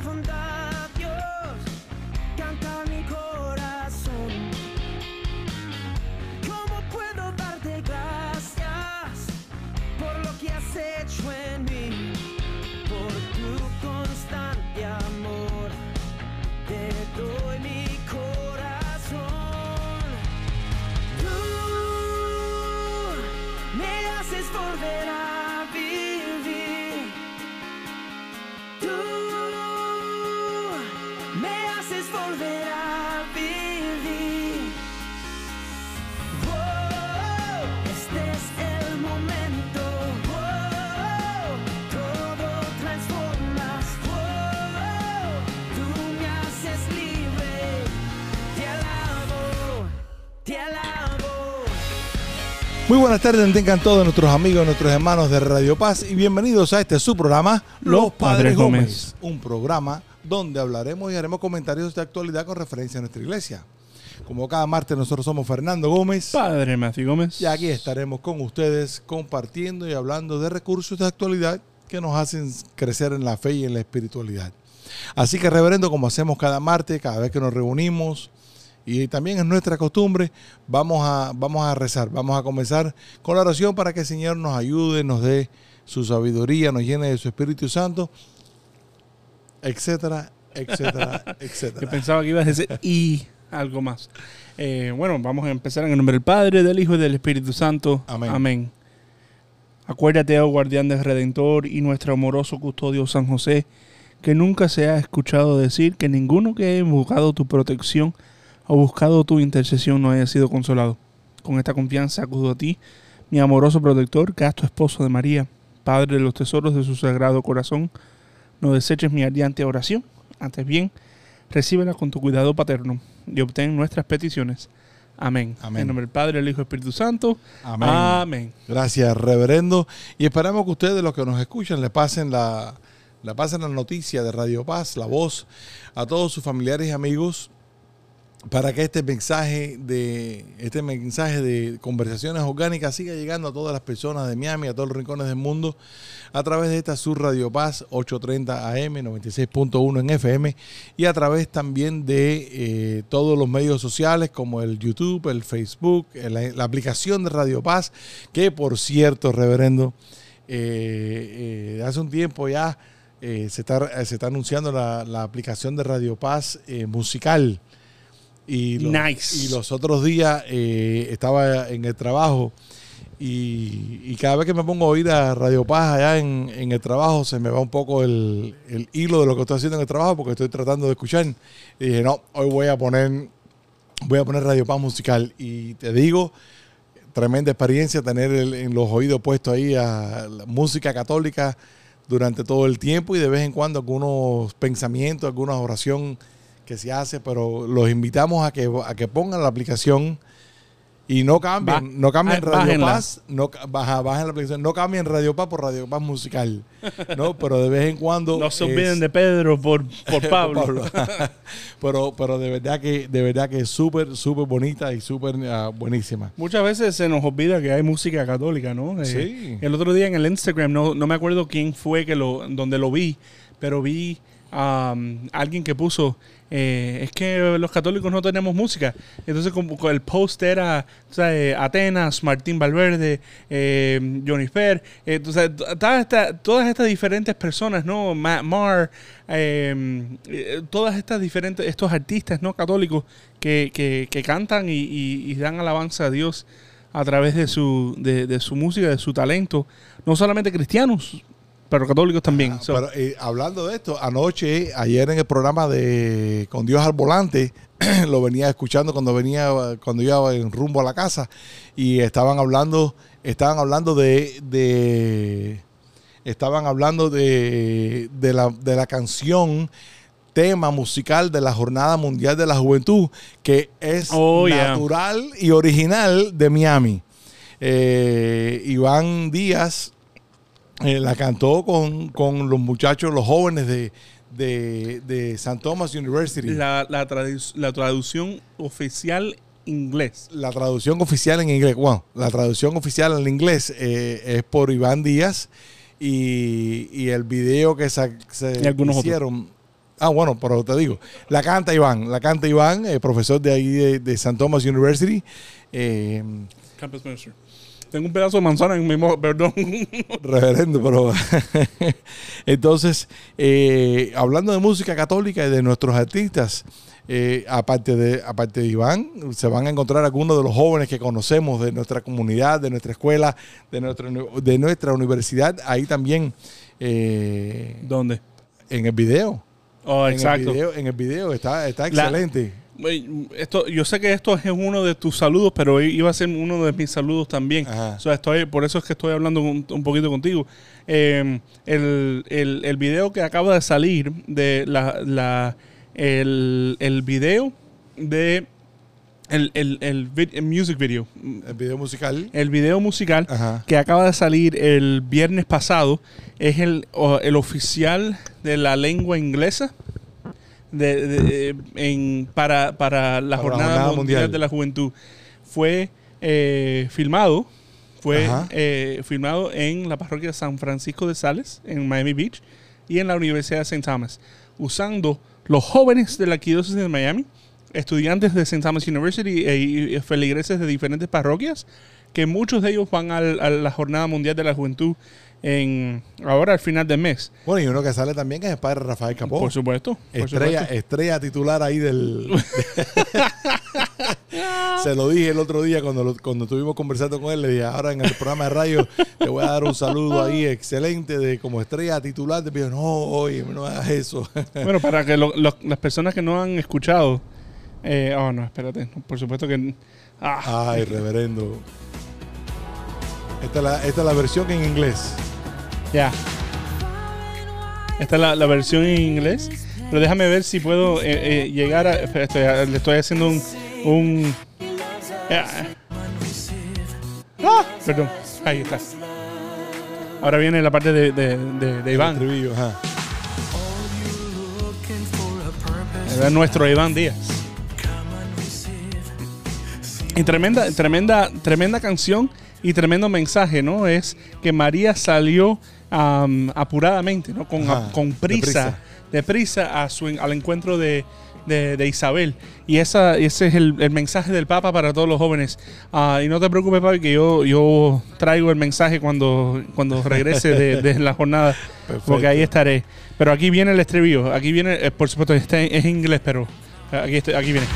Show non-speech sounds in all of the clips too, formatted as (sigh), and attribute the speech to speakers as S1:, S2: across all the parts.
S1: profunda, Dios,
S2: Muy buenas tardes, tengan todos nuestros amigos, nuestros hermanos de Radio Paz y bienvenidos a este su programa
S3: Los Padres Gómez.
S2: un programa donde hablaremos y haremos comentarios de actualidad con referencia a nuestra iglesia. Como cada martes nosotros somos Fernando Gómez
S3: Padre Matthew Gómez.
S2: y aquí estaremos con ustedes compartiendo y hablando de recursos de actualidad que nos hacen crecer en la fe y en la espiritualidad. Así que reverendo, como hacemos cada martes, cada vez que nos reunimos, y también es nuestra costumbre, vamos a, vamos a rezar, vamos a comenzar con la oración para que el Señor nos ayude, nos dé su sabiduría, nos llene de su Espíritu Santo, etcétera, etcétera, (laughs)
S3: Yo
S2: etcétera.
S3: pensaba que ibas a decir y algo más. Eh, bueno, vamos a empezar en el nombre del Padre, del Hijo y del Espíritu Santo.
S2: Amén.
S3: Acuérdate, oh guardián del Redentor y nuestro amoroso custodio San José, que nunca se ha escuchado decir que ninguno que haya buscado tu protección o buscado tu intercesión no haya sido consolado. Con esta confianza acudo a ti, mi amoroso protector, casto esposo de María, Padre de los tesoros de su sagrado corazón. No deseches mi ardiente oración, antes bien, recíbela con tu cuidado paterno y obtén nuestras peticiones. Amén.
S2: Amén.
S3: En nombre del Padre, del Hijo y Espíritu Santo.
S2: Amén.
S3: Amén.
S2: Gracias, reverendo. Y esperamos que ustedes, los que nos escuchan, le pasen la, le pasen la noticia de Radio Paz, la voz, a todos sus familiares y amigos, para que este mensaje de este mensaje de conversaciones orgánicas siga llegando a todas las personas de Miami, a todos los rincones del mundo, a través de esta Sur Radio Paz 830 AM, 96.1 en FM, y a través también de eh, todos los medios sociales como el YouTube, el Facebook, la, aplicación de Radio Paz, que por cierto, reverendo, eh, eh, hace un tiempo ya se, está, se está anunciando la, aplicación de Radio Paz musical. Y los,
S3: Nice.
S2: y los otros días eh, estaba en el trabajo y, y cada vez que me pongo a oír a Radio Paz allá en, en el trabajo se me va un poco el, el hilo de lo que estoy haciendo en el trabajo porque estoy tratando de escuchar. Y dije, no, hoy voy a poner, voy a poner Radio Paz musical. Y te digo, tremenda experiencia tener el- en los oídos puestos ahí a la música católica durante todo el tiempo y de vez en cuando algunos pensamientos, alguna oración que se hace, pero los invitamos a que, a que pongan la aplicación y no cambien, no cambien
S3: ah,
S2: Radio
S3: bájenla.
S2: Paz, no, baja, bajen la aplicación, no cambien Radio Paz por Radio Paz musical, ¿no? (laughs) Pero de vez en cuando...
S3: No se olviden de Pedro por, por (laughs) Pablo. (laughs)
S2: pero, pero de verdad que, de verdad que es súper, súper bonita y súper ah, buenísima.
S3: Muchas veces se nos olvida que hay música católica, ¿no? Eh,
S2: Sí.
S3: El otro día en el Instagram, no, no me acuerdo quién fue que lo, donde lo vi, pero vi a alguien que puso, eh, es que los católicos no tenemos música. Entonces como el post era o eh, Atenas, Martín Valverde, eh, Johnny Fer, eh, t- todas, estas, diferentes personas, ¿no? Matt Marr, eh, todas estas diferentes, estos artistas no católicos que, que, cantan y, dan alabanza a Dios a través de su, de su música, de su talento, no solamente cristianos, pero católicos también.
S2: Ah,
S3: So,
S2: pero, eh, hablando de esto, anoche, ayer en el programa de Con Dios al Volante, (clears throat) lo venía escuchando cuando venía, cuando iba en rumbo a la casa, y estaban hablando, estaban hablando de, de estaban hablando de, de la, de la canción tema musical de la Jornada Mundial de la Juventud, que es
S3: Oh, yeah.
S2: natural y original de Miami. Eh, Iván Díaz eh, la cantó con, con los muchachos, los jóvenes de, de, de St. Thomas University. La,
S3: la, la, tradu- la traducción oficial inglés.
S2: traducción oficial en inglés, bueno, la traducción oficial en inglés eh, es por Iván Díaz y, y el video que se
S3: Y algunos otros.
S2: hicieron Ah, bueno, pero te digo, la canta Iván, la canta Iván, eh, profesor de ahí de, de St. Thomas University. Eh,
S3: Campus Minister. Tengo un pedazo de manzana en mi mo- perdón. (laughs)
S2: reverendo, pero (laughs) entonces, eh, hablando de música católica y de nuestros artistas, eh, aparte, de, aparte de Iván, se van a encontrar algunos de los jóvenes que conocemos de nuestra comunidad, de nuestra escuela, de nuestra, de nuestra universidad, ahí también eh,
S3: ¿Dónde?
S2: en el video.
S3: Oh,
S2: En el
S3: exacto.
S2: video, en el video está, está
S3: La-
S2: excelente.
S3: Güey, Esto, yo sé que esto es uno de tus saludos, pero iba a ser uno de mis saludos también. O sea, estoy, por eso es que estoy hablando un, un poquito contigo. Eh, el, el, el video que acaba de salir de la, la el, el video de el, el, el, vid- music video,
S2: El video musical.
S3: el video musical
S2: Ajá.
S3: que acaba de salir el viernes pasado es el, el oficial de la lengua inglesa de, de- en, para, para la
S2: Para la
S3: Jornada, mundial,
S2: Mundial.
S3: de la Juventud. Fue eh, filmado, fue eh, filmado en la parroquia San Francisco de Sales, en Miami Beach, y en la Universidad de St. Thomas, usando los jóvenes de la arquidiócesis de Miami, estudiantes de St. Thomas University e- y feligreses de diferentes parroquias, que muchos de ellos van al- a la Jornada Mundial de la Juventud en ahora al final del mes.
S2: Bueno, y uno que sale también que es el padre Rafael Capó.
S3: Por supuesto. por
S2: Estrella,
S3: supuesto.
S2: estrella titular ahí del. (laughs) Se lo dije el otro día cuando, lo- cuando estuvimos conversando con él. Le dije, ahora en el programa de radio te voy a dar un saludo ahí excelente de como estrella titular. Te pido, no, oye, no hagas eso. (laughs)
S3: Bueno, para que lo- lo- las personas que no han escuchado. eh, oh, no, espérate. por supuesto que. Ah,
S2: Ay, reverendo. Esta es, la, esta es la versión en inglés.
S3: ya. Esta es la, la versión en inglés. Pero déjame ver si puedo eh, eh, llegar a. estoy- le estoy haciendo un. un ah. Ah, perdón. Ahí está. Ahora viene la parte de, de, de- Iván.
S2: ajá.
S3: Es nuestro Iván Díaz. Y tremenda, tremenda, tremenda canción y tremendo mensaje, ¿no? Es que María salió am, apuradamente, ¿no? Con,
S2: Ajá,
S3: con prisa, deprisa a su, al encuentro de, de- de Isabel. Y esa, ese es el, el mensaje del Papa para todos los jóvenes. Ah, y no te preocupes, papi, que yo, yo traigo el mensaje cuando, cuando regrese de, de la jornada,
S2: Perfecto.
S3: porque ahí estaré. Pero aquí viene el estribillo, aquí viene, eh, por supuesto, está en, es en inglés, pero aquí, está- aquí viene.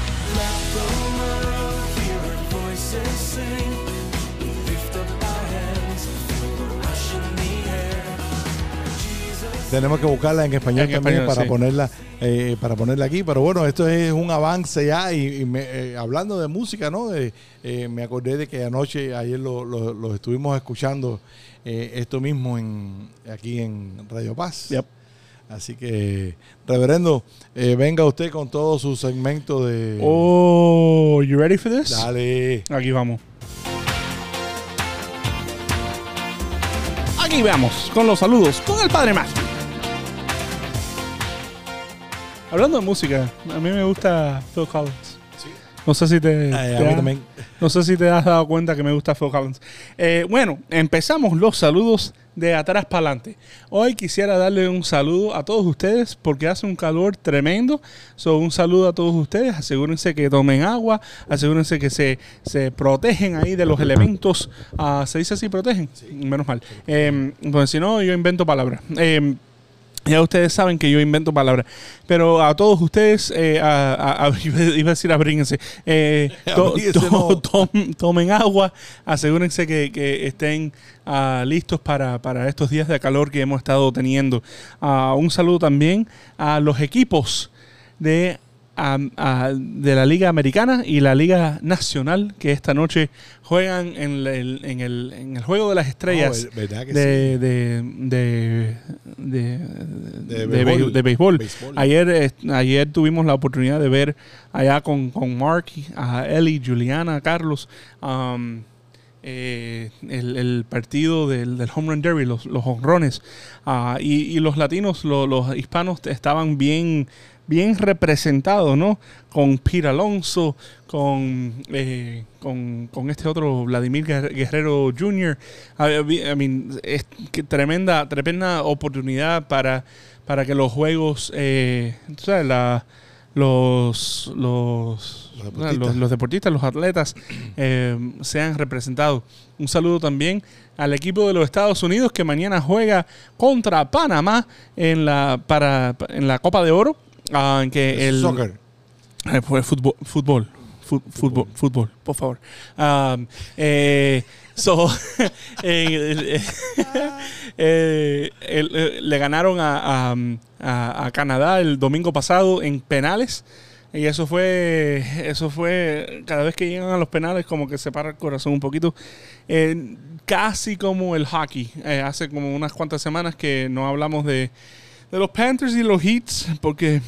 S2: Tenemos que buscarla en español
S3: En
S2: también
S3: español,
S2: para
S3: sí.
S2: ponerla eh, para ponerla aquí. Pero bueno, esto es un avance ya. Y, y me- eh, hablando de música, ¿no? Eh, eh, me acordé de que anoche, ayer lo, lo- lo estuvimos escuchando eh, esto mismo en aquí en Radio Paz.
S3: Yep.
S2: Así que, reverendo, eh, venga usted con todo su segmento de...
S3: Oh, you ready for this?
S2: Dale.
S3: Aquí vamos. Aquí vamos con los saludos con el Padre Matthew. Hablando de música, a mí me gusta Phil Collins. No sé si te,
S2: Ay,
S3: te
S2: a mí
S3: ha-
S2: también.
S3: no sé si te has dado cuenta que me gusta Phil Collins. Eh, bueno, empezamos los saludos de atrás para adelante. Hoy quisiera darle un saludo a todos ustedes porque hace un calor tremendo. So, un saludo a todos ustedes. Asegúrense que tomen agua. Asegúrense que se, se protegen ahí de los elementos. Ah, ¿Se dice así? ¿Protegen? Menos mal. Eh, pues si no, yo invento palabras. Eh, ya ustedes saben que yo invento palabras. Pero a todos ustedes, eh, a- a- a- (laughs) iba a decir abríguense. Eh, (laughs) to- to- (laughs) tomen agua. Asegúrense que, que estén ah, listos para, para estos días de calor que hemos estado teniendo. Ah, un saludo también a los equipos de, a- de la Liga Americana y la Liga Nacional que esta noche juegan en el, en el, en el Juego de las Estrellas
S2: Oh, ¿verdad que
S3: de, de, de, de,
S2: De béisbol.
S3: de. Ayer, eh, ayer tuvimos la oportunidad de ver allá con, con Mark, a Eli, Juliana, Carlos, um, eh, el, el partido del, del Home Run Derby, los, los honrones. Ah, y, y los latinos, lo- los hispanos estaban bien bien representado, ¿no? Con Pete Alonso, con, eh, con, con este otro Vladimir Guer- Guerrero Jr. I, mean, es que tremenda, tremenda oportunidad para, para que los juegos, eh, tú sabes, la- los, los,
S2: Los deportistas.
S3: los- los deportistas, los atletas eh, sean representados. Un saludo también al equipo de los Estados Unidos que mañana juega contra Panamá en la, para, en la Copa de Oro. Ah, que el,
S2: Soccer.
S3: eh, fue fútbol, fútbol, fútbol, fútbol, por favor. Um, eh, so, (laughs) eh, (laughs) eh, eh, le ganaron a, a- a- Canadá el domingo pasado en penales. Y eso fue, eso fue, cada vez que llegan a los penales como que se para el corazón un poquito. Eh, casi como el hockey. Hace como unas cuantas semanas que no hablamos de, de los Panthers y los Heats porque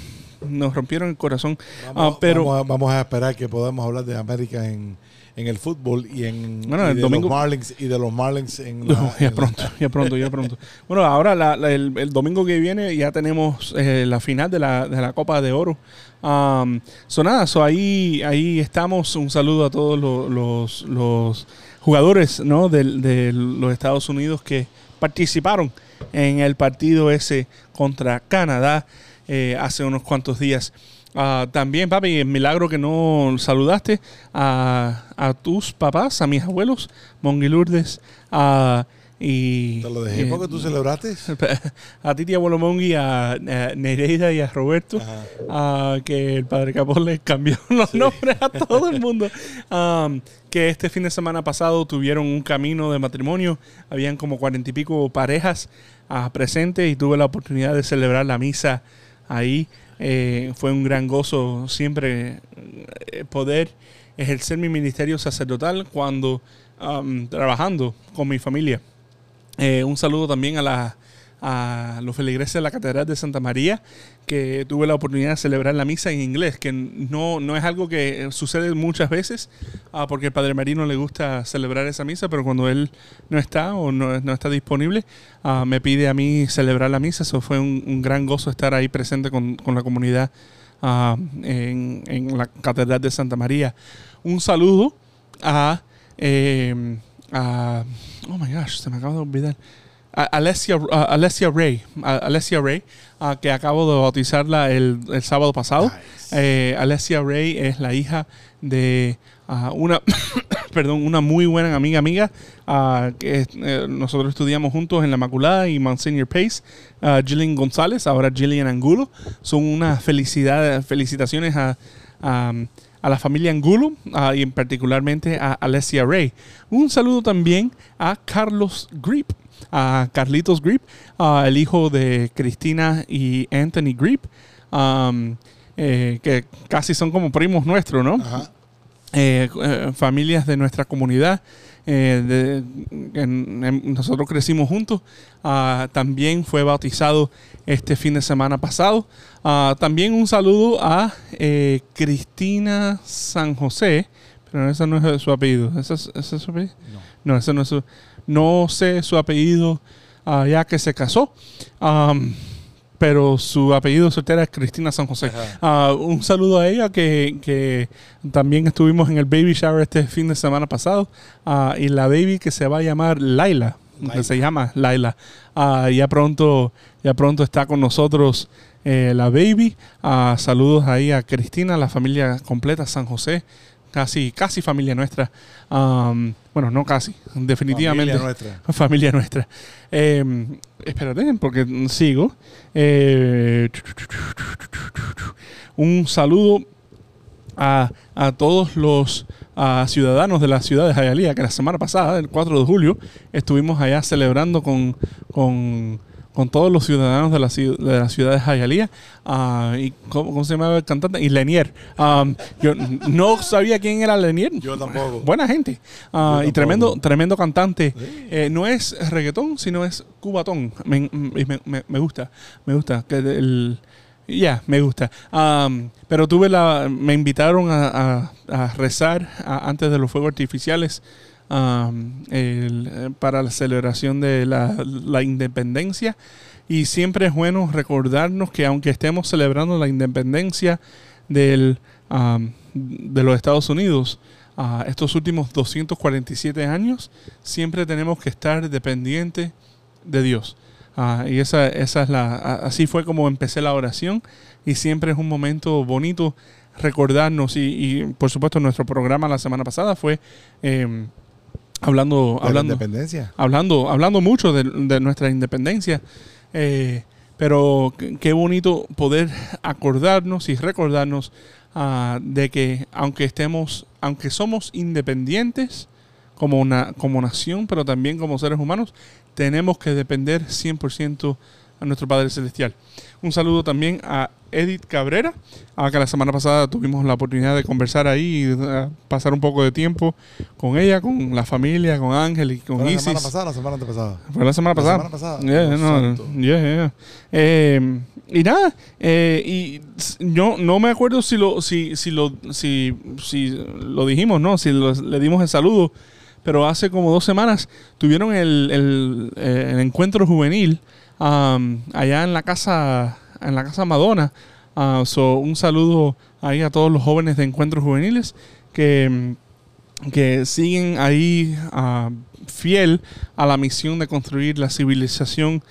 S3: nos rompieron el corazón.
S2: Vamos,
S3: Ah, pero
S2: vamos a, vamos a esperar que podamos hablar de América en, en el fútbol y en
S3: Bueno,
S2: y
S3: el
S2: de
S3: domingo-
S2: los Marlins y de los Marlins en (laughs) la,
S3: No,
S2: en
S3: ya
S2: la-
S3: pronto, ya pronto, ya pronto. Bueno, ahora la- la- el, el domingo que viene ya tenemos eh, la final de la, de la Copa de Oro. Um, so nada, so ahí, ahí estamos. Un saludo a todos lo- los, los jugadores ¿no? del- de, los Estados Unidos que participaron en el partido ese contra Canadá eh, hace unos cuantos días. Ah, también, papi, es milagro que no saludaste a, a tus papás, a mis abuelos, Mongi Lourdes, a- y...
S2: Te lo dejé
S3: eh,
S2: porque tú celebraste. (laughs)
S3: a Titi Abuelo Mongi, a, a Nereida y a Roberto,
S2: Ajá.
S3: ah, que el padre Capón les cambió (laughs) los nombres a todo el mundo. Am, que este fin de semana pasado tuvieron un camino de matrimonio, habían como cuarenta y pico parejas ah, presentes y tuve la oportunidad de celebrar la misa ahí. Eh, fue un gran gozo siempre eh, poder ejercer mi ministerio sacerdotal cuando am, trabajando con mi familia. Eh, un saludo también a, la- a los feligreses de la Catedral de Santa María, que tuve la oportunidad de celebrar la misa en inglés, que no, no es algo que sucede muchas veces, ah, porque el Padre Marino le gusta celebrar esa misa, pero cuando él no está o no, no está disponible, ah, me pide a mí celebrar la misa. Eso fue un, gran gozo estar ahí presente con, con la comunidad ah, en, en la Catedral de Santa María. Un saludo a, eh, a- oh my gosh, se me acaba de olvidar. Alessia, Alessia Ray, Alessia Ray, ah, que acabo de bautizarla el, el sábado pasado. Eh, Alessia Ray es la hija de una, (coughs) perdón, una muy buena amiga amiga que eh, nosotros estudiamos juntos en la Maculada y Monsignor Pace, Gillian González, ahora Gillian Angulo. Son unas felicidades, felicitaciones a, a, a la familia Angulo ah, y en particularmente a Alessia Ray. Un saludo también a Carlos Grip, a Carlitos Grip, ah, el hijo de Cristina y Anthony Grip, um, eh, que casi son como primos nuestros, ¿no?
S2: Ajá.
S3: eh, eh, familias de nuestra comunidad. eh, de- en- en- nosotros crecimos juntos. Ah, también fue bautizado este fin de semana pasado. Ah, también un saludo a Cristina San José, pero ese no es su apellido. ¿Ese es, ese es su apellido? No, ese no es su. No sé su apellido ah, ya que se casó. Pero su apellido soltera es Cristina San José. Ah, un saludo a ella que, que también estuvimos en el baby shower este fin de semana pasado. Ah, y la baby que se va a llamar Laila, que se llama Laila. Ya pronto, ya pronto está con nosotros eh, la baby. Saludos ahí a Cristina, la familia completa San José. Casi, casi familia nuestra. Bueno, no casi, definitivamente.
S2: Familia nuestra. (laughs)
S3: Familia nuestra. Eh, espérate, porque sigo. Eh, un saludo a, a todos los ciudadanos de la ciudad de Jayalía, que la semana pasada, el 4 de julio, estuvimos allá celebrando con, con, con todos los ciudadanos de la, ciu- de la ciudad de Jayalía. Ah, y ¿cómo, cómo se llamaba el cantante? Y Lenier. Ah, yo no sabía quién era Lenier.
S2: Yo tampoco.
S3: Buena gente. Ah, y tremendo, tremendo cantante.
S2: Sí.
S3: Eh, no es reggaetón, sino es cubatón. Me, me- me- me gusta. Me gusta. Que el, ya, me gusta. Am, pero tuve la. Me invitaron a, a- a rezar a- antes de los fuegos artificiales am, el- eh, para la celebración de la, la independencia. Y siempre es bueno recordarnos que aunque estemos celebrando la independencia del, am, de los Estados Unidos, ah, estos últimos 247 años, siempre tenemos que estar dependientes de Dios. Ah, y esa, esa es la, así fue como empecé la oración y siempre es un momento bonito recordarnos y, y, por supuesto nuestro programa la semana pasada fue em, hablando,
S2: De la
S3: hablando,
S2: independencia.
S3: hablando, hablando mucho de, de nuestra independencia. eh, pero qué qué bonito poder acordarnos y recordarnos ah, de que aunque estemos, aunque somos independientes como, una, como nación, pero también como seres humanos, tenemos que depender 100% a nuestro Padre Celestial. Un saludo también a Edith Cabrera, a que la semana pasada tuvimos la oportunidad de conversar ahí y eh, pasar un poco de tiempo con ella, con la familia, con Ángel y con
S2: ¿Fue la
S3: Isis.
S2: semana pasada la semana antepasada?
S3: Fue la semana
S2: La
S3: pasada.
S2: semana pasada.
S3: Yeah, no, yeah, yeah. Eh, y nada, eh, y yo no me acuerdo si lo, si, si lo, si, si lo dijimos, ¿no? Si lo- le dimos el saludo, pero hace como dos semanas tuvieron el, el, el encuentro juvenil um, allá en la casa, en la casa Madonna. So, un saludo ahí a todos los jóvenes de encuentros juveniles que que siguen ahí ah, fiel a la misión de construir la civilización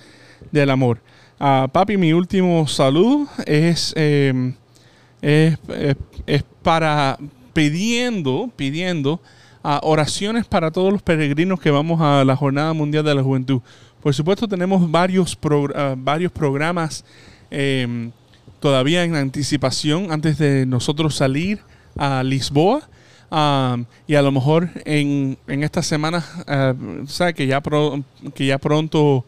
S3: del amor. Ah, papi, mi último saludo es, eh, es, es- es para pidiendo, pidiendo oraciones para todos los peregrinos que vamos a la Jornada Mundial de la Juventud. Por supuesto, tenemos varios, ah, varios programas eh, todavía en anticipación antes de nosotros salir a Lisboa. Y a lo mejor en, en esta semana, uh, sabe que ya, pro- que ya pronto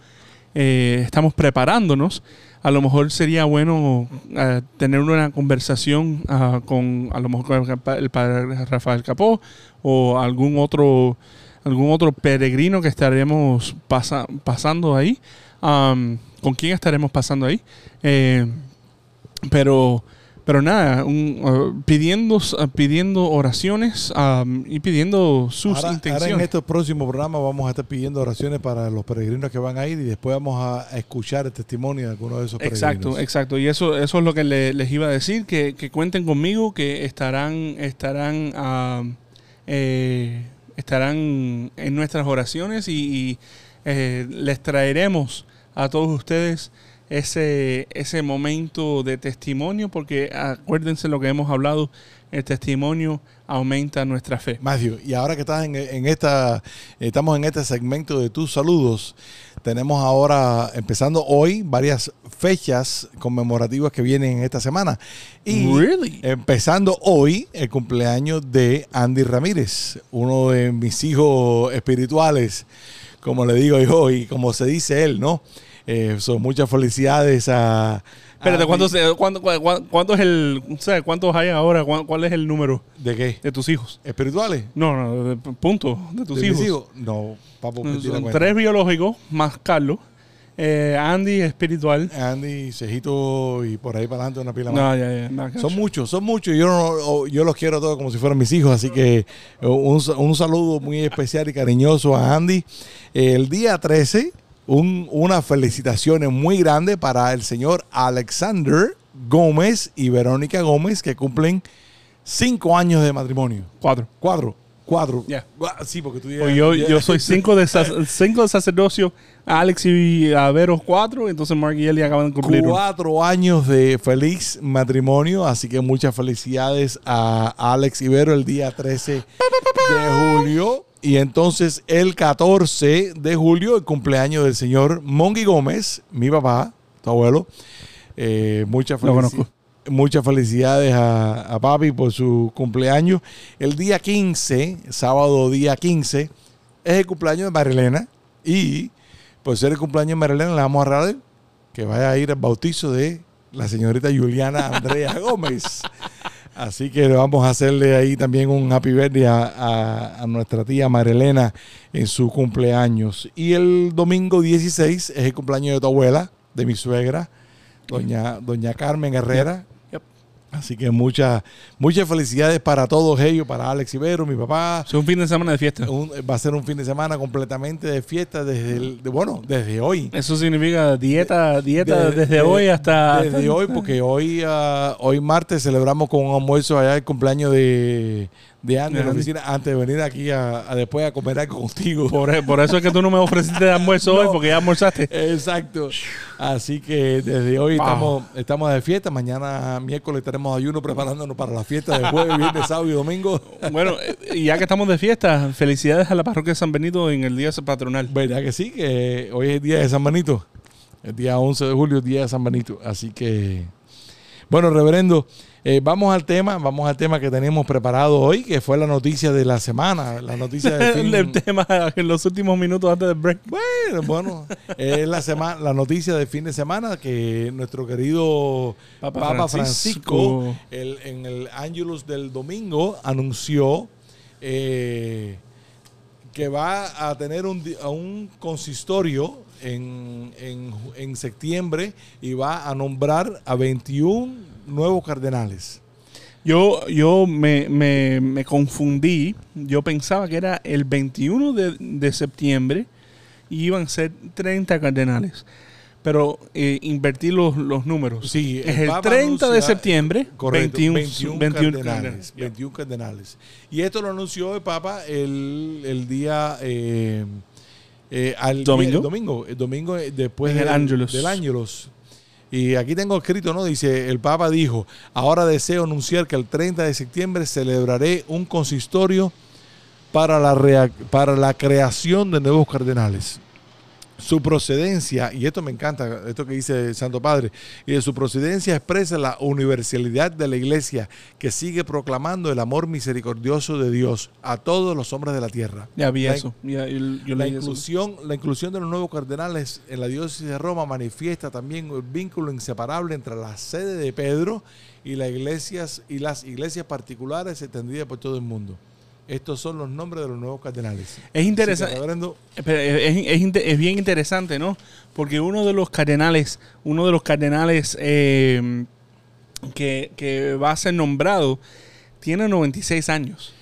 S3: eh, estamos preparándonos. A lo mejor sería bueno uh, tener una conversación uh, con a lo mejor el pa- el padre Rafael Capó o algún otro algún otro peregrino que estaremos pasa- pasando ahí. ¿Con quién estaremos pasando ahí? Eh, pero pero nada, un, uh, pidiendo, uh, pidiendo oraciones um, y pidiendo sus
S2: Ahora, ahora
S3: intenciones.
S2: en estos próximos programas vamos a estar pidiendo oraciones para los peregrinos que van a ir y después vamos a escuchar el testimonio de algunos de esos peregrinos.
S3: Exacto, exacto. Y eso, eso es lo que le- les iba a decir, que, que cuenten conmigo, que estarán, estarán, ah, eh, estarán en nuestras oraciones y, y, eh, les traeremos a todos ustedes ese, ese momento de testimonio, porque acuérdense lo que hemos hablado, el testimonio aumenta nuestra fe.
S2: Matthew, y ahora que estás en, en esta, estamos en este segmento de tus saludos, tenemos ahora, empezando hoy, varias fechas conmemorativas que vienen en esta semana. Y
S3: Really?
S2: empezando hoy, el cumpleaños de Andy Ramírez, uno de mis hijos espirituales, como le digo yo, y como se dice él, ¿no? Eh, son muchas felicidades a...
S3: Espérate, ¿cuántos, eh, cuánto, cua- cua- cuánto es el, ¿cuántos hay ahora? ¿Cuál, cuál es el número
S2: ¿De qué?
S3: de tus hijos?
S2: ¿Espirituales?
S3: No, no, de- punto de tus
S2: ¿De mis
S3: hijos.
S2: No, papo,
S3: Son tres biológicos más Carlos. Eh, Andy espiritual.
S2: Andy, Cejito y por ahí para adelante una pila más.
S3: No,
S2: Son muchos, son muchos. Yo, no- yo los quiero todos como si fueran mis hijos. Así que un, un saludo muy especial y cariñoso a Andy. El día 13, un, unas felicitaciones muy grandes para el señor Alexander Gómez y Verónica Gómez, que cumplen cinco años de matrimonio.
S3: Cuatro.
S2: Cuatro. Cuatro. Gua- Sí, porque tú
S3: Pues yo, yo soy cinco de, (laughs) cinco de sacerdocio. Alex y Averos cuatro. Entonces Mark y Eli acaban de cumplir. uno.
S2: Cuatro años de feliz matrimonio, así que muchas felicidades a Alex Ibero el día 13 de julio. Y entonces el 14 de julio, el cumpleaños del señor Mongi Gómez, mi papá, tu abuelo. Eh, muchas, felici- muchas felicidades a, a papi por su cumpleaños. El día 15, sábado día 15, es el cumpleaños de Marilena. Y por ser el cumpleaños de Marilena, le vamos a regalar que vaya a ir al bautizo de la señorita Juliana Andrea (laughs) Gómez. Así que vamos a hacerle ahí también un happy birthday a, nuestra tía Marilena en su cumpleaños. Y el domingo 16 es el cumpleaños de tu abuela, de mi suegra, doña, doña Carmen Herrera. Así que muchas muchas felicidades para todos ellos, para Alex Ibero, mi papá.
S3: Es un fin de semana de fiesta.
S2: Un- va a ser un fin de semana completamente de fiesta desde el, de- bueno, desde hoy.
S3: Eso significa dieta, dieta
S2: De-
S3: desde
S2: de-
S3: hoy hasta...
S2: desde hoy porque hoy ah, hoy martes celebramos con un almuerzo allá el cumpleaños de, de Andy
S3: De
S2: en la oficina antes de venir aquí a, a después a comer algo contigo. (laughs)
S3: Por, e, por eso es que tú no me ofreciste de almuerzo (laughs)
S2: No.
S3: hoy, porque ya almorzaste.
S2: Exacto. Así que desde hoy
S3: Wow.
S2: estamos, estamos de fiesta. Mañana miércoles estaremos ayuno preparándonos para la fiesta de jueves, (laughs) viernes, sábado y domingo.
S3: Bueno, eh, ya que estamos de fiesta, felicidades a la parroquia de San Benito en el día patronal.
S2: ¿Verdad que sí? Que hoy es el día de San Benito. El día 11 de julio, el día de San Benito. Así que, bueno, reverendo, eh, vamos al tema, vamos al tema que tenemos preparado hoy, que fue la noticia de la semana, la noticia del (laughs) fin.
S3: el tema en los últimos minutos antes del break.
S2: Bueno, bueno, es la semana, la noticia del fin de semana que nuestro querido
S3: Papa
S2: Papa,
S3: Francisco.
S2: Francisco, el- en el Angelus del domingo anunció eh, que va a tener un, a un consistorio en, en- en septiembre y va a nombrar a 21 nuevos cardenales.
S3: Yo, yo me, me- me confundí. Yo pensaba que era el 21 de, de septiembre y iban a ser 30 cardenales. Pero eh, invertí los, los números.
S2: Sí,
S3: es el
S2: Papa
S3: 30 de septiembre,
S2: Correcto,
S3: 21,
S2: 21,
S3: 21
S2: cardenales,
S3: cardenales.
S2: 21 cardenales. Y esto lo anunció el Papa el, el día eh, eh, al
S3: Domingo.
S2: el domingo, el domingo eh, después del, del Ángelus. Y aquí tengo escrito, ¿no? Dice, el Papa dijo, ahora deseo anunciar que el 30 de septiembre celebraré un consistorio para la, para la creación de nuevos cardenales. Su procedencia, y esto me encanta, esto que dice el Santo Padre, y de su procedencia expresa la universalidad de la iglesia que sigue proclamando el amor misericordioso de Dios a todos los hombres de la tierra.
S3: Ya vi
S2: La-
S3: eso. Ya, yo, yo
S2: La
S3: eso.
S2: inclusión, la inclusión de los nuevos cardenales en la diócesis de Roma manifiesta también el vínculo inseparable entre la sede de Pedro y las iglesias y las iglesias particulares extendidas por todo el mundo. Estos son los nombres de los nuevos cardenales.
S3: Es interesante. Es, es inte- es bien interesante, ¿no? Porque uno de los cardenales, uno de los cardenales eh, que, que va a ser nombrado, tiene 96 años.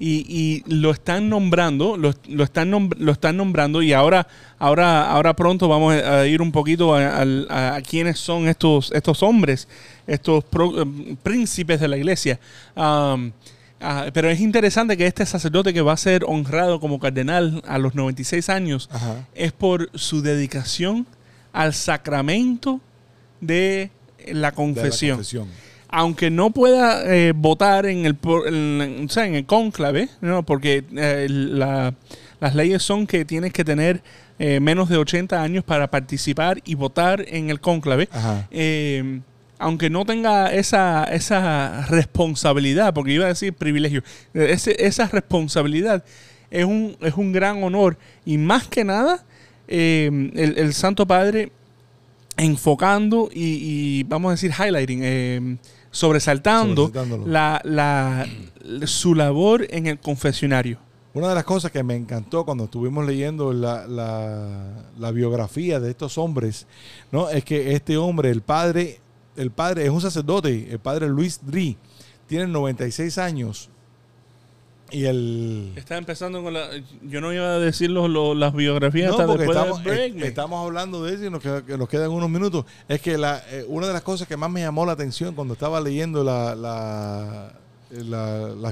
S3: Y, y lo están nombrando, lo, lo están lo están nombrando y ahora, ahora, ahora pronto vamos a ir un poquito a, a- a quiénes son estos, estos hombres, estos pro- eh, príncipes de la iglesia. Um, ah, pero es interesante que este sacerdote que va a ser honrado como cardenal a los 96 años
S2: Ajá.
S3: es por su dedicación al sacramento de la
S2: de la
S3: confesión aunque no pueda eh, votar en el, en, o sea, en el cónclave, ¿no? porque eh, la- las leyes son que tienes que tener eh, menos de 80 años para participar y votar en el cónclave.
S2: Ajá.
S3: Aunque no tenga esa, esa responsabilidad, porque iba a decir privilegio, eh, ese- esa responsabilidad es un, es un gran honor y más que nada eh, el, el Santo Padre enfocando y, y, vamos a decir highlighting, eh, sobresaltando la, la- su labor en el confesionario.
S2: Una de las cosas que me encantó cuando estuvimos leyendo la, la- la biografía de estos hombres, ¿no? Es que este hombre, el padre, el padre es un sacerdote, el padre Luis Dri, tiene 96 años. Y el...
S3: Está empezando con la... Yo no iba a decir los- los- las biografías
S2: No,
S3: hasta
S2: porque
S3: después
S2: estamos,
S3: del break.
S2: eh, estamos hablando de eso y nos, queda- que nos quedan unos minutos. Es que la, eh, una de las cosas que más me llamó la atención cuando estaba leyendo la, la,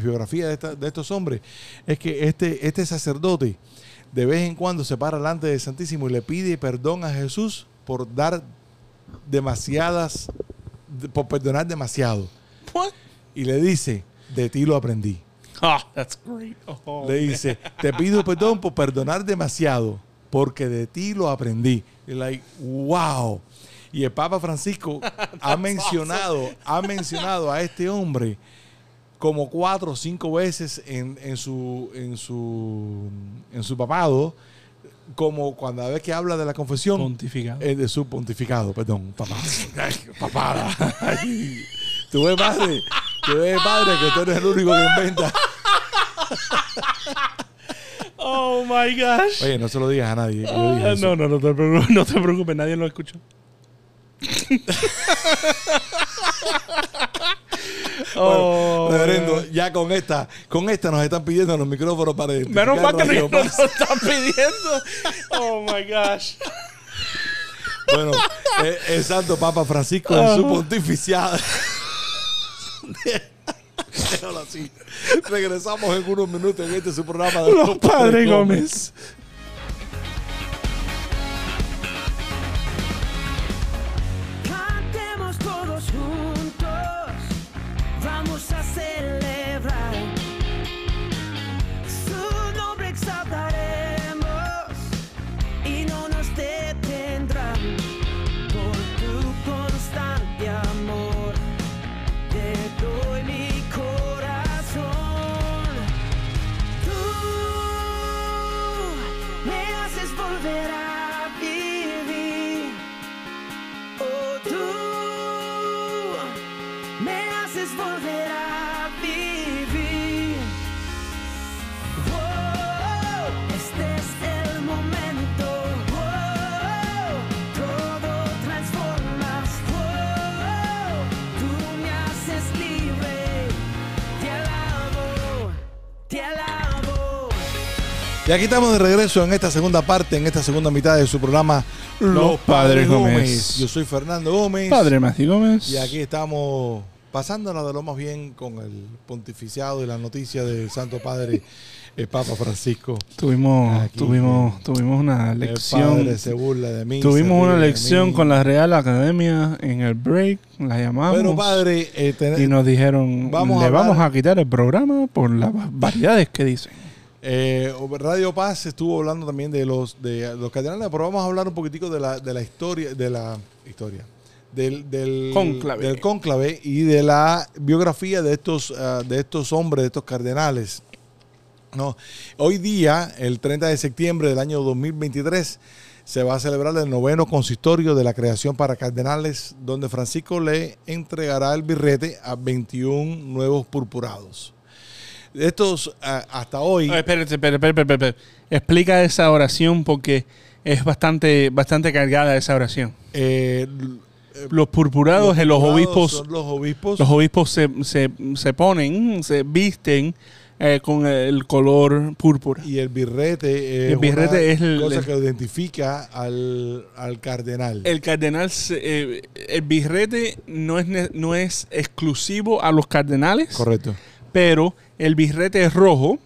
S2: biografías de, esta- de estos hombres es que este, este sacerdote de vez en cuando se para delante del Santísimo y le pide perdón a Jesús por dar demasiadas, de- por perdonar demasiado.
S3: What?
S2: Y le dice, de ti lo aprendí.
S3: Ah, that's great. Oh,
S2: Le dice, te pido perdón por perdonar demasiado, porque de ti lo aprendí. Y like, wow. Y el Papa Francisco (laughs) ha mencionado, ha mencionado a este hombre como cuatro o cinco veces en, en su, en su, en su papado, como cuando a vez que habla de la confesión,
S3: Pontificado.
S2: eh, de su pontificado, perdón, papá. Ay, papada. Ay. Tú ves, padre, tú ves, padre, que tú eres el único que inventa.
S3: Oh my gosh.
S2: Oye, no se lo digas a nadie. yo
S3: Ah,
S2: dije eso.
S3: no, no, no te, preocupes, (laughs) no te preocupes, nadie lo escuchó. (laughs) (laughs) Oh,
S2: Reverendo, ya con esta, con esta nos están pidiendo los micrófonos para
S3: Menos mal que nos están pidiendo. Oh my gosh.
S2: Bueno, eh, el Santo Papa Francisco en su pontificiado. Déjalo así. Regresamos en unos minutos en este su programa de
S3: Los Padres Gómez.
S1: Cantemos Y
S2: aquí estamos de regreso en esta segunda parte, en esta segunda mitad de su programa
S3: Los Padres Gómez.
S2: Yo soy Fernando Gómez.
S3: Padre Matthew Gómez.
S2: Y aquí estamos pasándola de lo más bien con el pontificiado y la noticia del Santo Padre, el Papa Francisco.
S3: Tuvimos,
S2: Aquí,
S3: tuvimos, tuvimos una
S2: El
S3: lección.
S2: Padre se burla de mí.
S3: Tuvimos una lección con la Real Academia en el break, la llamamos
S2: Pero Padre, eh,
S3: y nos dijeron,
S2: Vamos a
S3: le vamos a quitar el programa por las variedades que dicen.
S2: Eh, Radio Paz estuvo hablando también de los de los cardenales, pero vamos a hablar un poquitico de la, de la historia, de la historia, del, del
S3: Cónclave.
S2: del cónclave y de la biografía de estos, ah, de estos hombres, de estos cardenales. No, hoy día, el 30 de septiembre del año 2023, se va a celebrar el noveno consistorio de la creación para cardenales, donde Francisco le entregará el birrete a 21 nuevos purpurados. Estos, hasta hoy,
S3: Oye, espérate, espérate, espérate, espérate. Explica esa oración porque es bastante, bastante cargada esa oración.
S2: eh,
S3: Los purpurados, en los obispos,
S2: los obispos
S3: los obispos se, se, se ponen, se visten eh, con el color púrpura.
S2: y el birrete,
S3: el birrete es el-
S2: cosa
S3: el-
S2: que identifica al, al cardenal.
S3: El cardenal, se- eh, el birrete no es, no es exclusivo a los cardenales,
S2: Correcto.
S3: pero el birrete rojo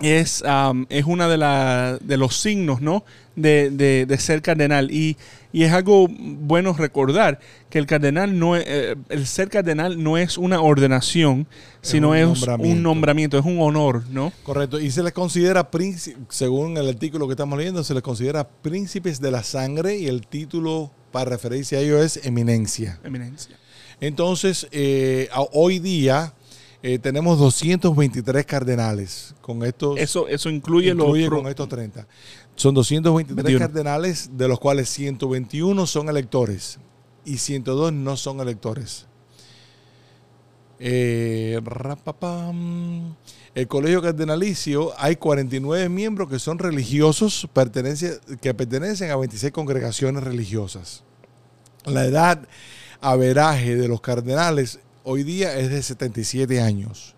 S3: es, es una de, la- de los signos, ¿no? De, de- de ser cardenal. Y, y es algo bueno recordar que el cardenal no es- eh, el ser cardenal no es una ordenación, sino
S2: un
S3: es
S2: nombramiento.
S3: un nombramiento, es un honor, ¿no?
S2: Correcto. Y se les considera, príncipe- según el artículo que estamos leyendo, se les considera príncipes de la sangre y el título para referirse a ellos es eminencia.
S3: Eminencia.
S2: Entonces, eh, hoy día eh, tenemos 223 cardenales. Con estos,
S3: Eso, eso incluye,
S2: incluye
S3: los
S2: con estos 30. Son 223
S3: 21.
S2: cardenales, de los cuales 121 son electores y 102 no son electores. Eh, rapapam. el colegio cardenalicio hay 49 miembros que son religiosos, pertenece- que pertenecen a 26 congregaciones religiosas. La edad averaje de los cardenales hoy día es de 77 años.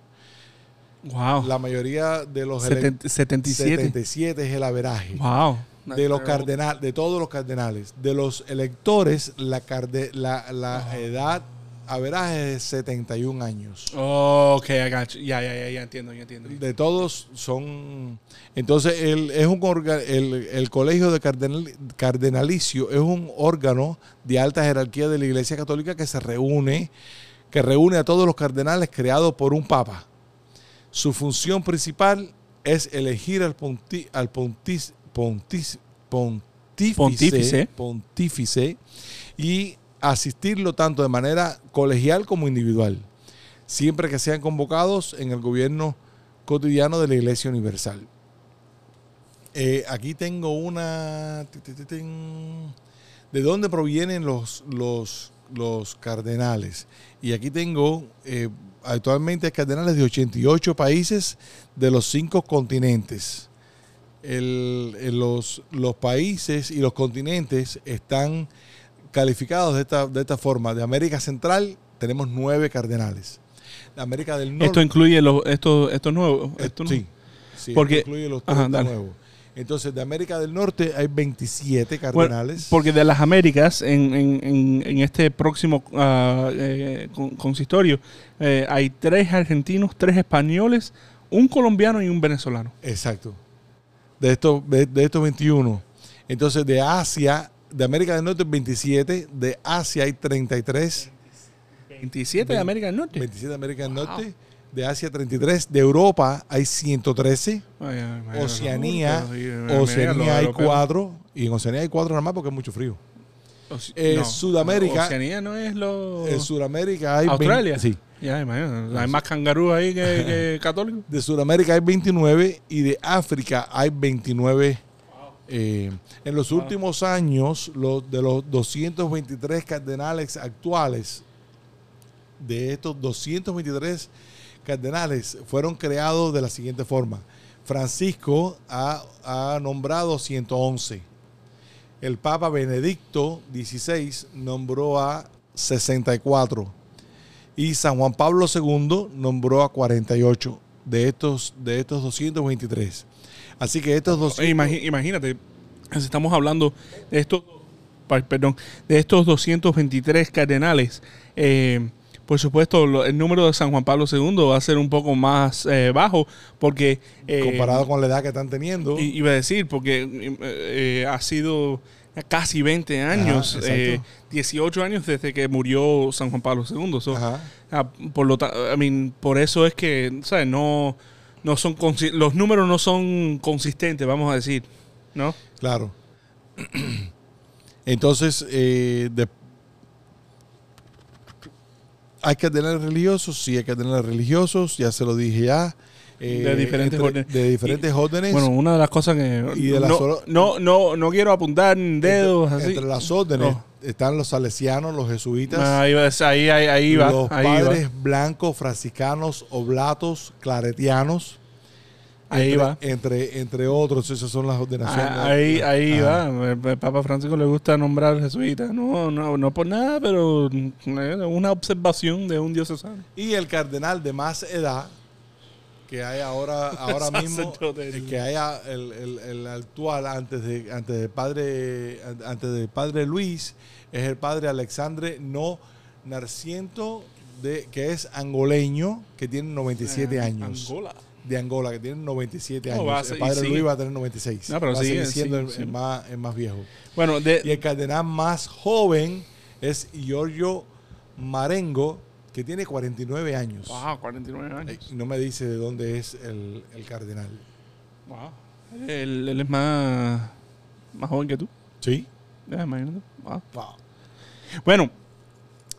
S3: Wow.
S2: La mayoría de los ele-
S3: Seten- 77.
S2: 77 es el averaje.
S3: Wow.
S2: De los cardenales, de todos los cardenales. De los electores, la, carde- la, la edad averaje es de 71 años.
S3: Oh, ok, I got you. Ya, ya, ya, ya entiendo, ya entiendo.
S2: De todos son. Entonces, el, es un orga- el, el colegio de cardenal- cardenalicio es un órgano de alta jerarquía de la Iglesia Católica que se reúne, que reúne a todos los cardenales creados por un papa. Su función principal es elegir al, ponti- al pontis- pontis- pontífice,
S3: Pontífice.
S2: pontífice y asistirlo tanto de manera colegial como individual, siempre que sean convocados en el gobierno cotidiano de la Iglesia Universal. Eh, aquí tengo una... ¿De dónde provienen los, los, los cardenales? Y aquí tengo eh, actualmente cardenales de 88 países de los cinco continentes. El- el- los, los países y los continentes están calificados de esta, de esta forma. De América Central tenemos nueve cardenales. De América del Norte.
S3: Esto incluye los, estos, estos nuevos.
S2: Eh, sí,
S3: Porque-
S2: incluye los
S3: Ajá,
S2: 30
S3: dale.
S2: nuevos. Entonces, de América del Norte hay 27
S3: Bueno,
S2: cardenales.
S3: porque de las Américas, en, en- en- este próximo ah, eh, con- consistorio, eh, hay tres argentinos, tres españoles, un colombiano y un venezolano.
S2: Exacto. De estos, de, de estos 21. Entonces, de Asia, de América del Norte 27, de Asia hay 33,
S3: 27 de América del Norte.
S2: 27 de América del Norte, de Asia 33, de Europa hay 113,
S3: Ay,
S2: Oceanía,
S3: ay, ay,
S2: Oceanía
S3: los
S2: hay
S3: europeos.
S2: 4, y en Oceanía hay 4 nada más porque es mucho frío.
S3: Oce-
S2: Eh,
S3: no,
S2: Sudamérica-
S3: Oceanía no es lo.
S2: En Sudamérica hay 20
S3: Australia.
S2: sí.
S3: Ya, imagínate. Hay más cangarús ahí que, (laughs) que católicos.
S2: De Sudamérica hay 29 y de África hay 29. Eh, en los últimos años, los, de los 223 cardenales actuales, de estos 223 cardenales fueron creados de la siguiente forma. Francisco ha, ha nombrado 111. El Papa Benedicto XVI nombró a 64. Y San Juan Pablo II nombró a 48 de estos, de estos 223. Así que estos dos...
S3: Oye, imagi- imagínate, estamos hablando de estos, perdón, de estos 223 cardenales. eh, por supuesto, lo- el número de San Juan Pablo II va a ser un poco más eh, bajo porque... eh,
S2: comparado con la edad que están teniendo.
S3: i- Iba a decir, porque eh, eh, ha sido casi 20 años, eh, 18 años desde que murió San Juan Pablo II. So,
S2: Ajá.
S3: Ah, por lo I mean, por eso es que, ¿sabes? No, no son los números no son consistentes, vamos a decir, ¿no?
S2: Claro. (clears throat) Entonces, eh, de- hay que tener religiosos, sí hay que tener religiosos, ya se lo dije ya. Eh,
S3: De diferentes órdenes.
S2: De diferentes órdenes.
S3: Bueno, una de las cosas que
S2: Y de las
S3: no, no, no, no quiero apuntar dedos
S2: entre,
S3: así.
S2: entre las órdenes
S3: No.
S2: están los salesianos, los jesuitas,
S3: Ahí va, ahí, ahí, ahí va,
S2: los
S3: ahí va.
S2: padres blancos, franciscanos, oblatos, claretianos.
S3: Ahí
S2: entre,
S3: va.
S2: Entre, entre otros, esas son las ordenaciones.
S3: Ah, Ahí, ahí
S2: Ajá.
S3: va. El Papa Francisco le gusta nombrar jesuitas. No, no, no por nada, pero eh, una observación de un diocesano.
S2: Y el cardenal de más edad que hay ahora, (laughs) ahora mismo, el que haya el, el- el actual antes de antes del padre antes del padre Luis es el padre Alexandre No Narciento de que es angoleño que tiene 97 años
S3: Angola.
S2: De Angola que tiene 97
S3: No,
S2: años.
S3: a
S2: el padre. Luis va a tener 96.
S3: No, pero
S2: va a
S3: sigue,
S2: seguir siendo
S3: sigue,
S2: el, más, el más viejo.
S3: Bueno, de,
S2: Y el cardenal más joven es Giorgio Marengo, que tiene 49 años.
S3: Wow, 49
S2: Eh,
S3: años.
S2: no me dice de dónde es el, el cardenal.
S3: Wow. Él, él es más, más joven que tú.
S2: ¿Sí?
S3: Ya, imagínate. Wow.
S2: Wow.
S3: Bueno,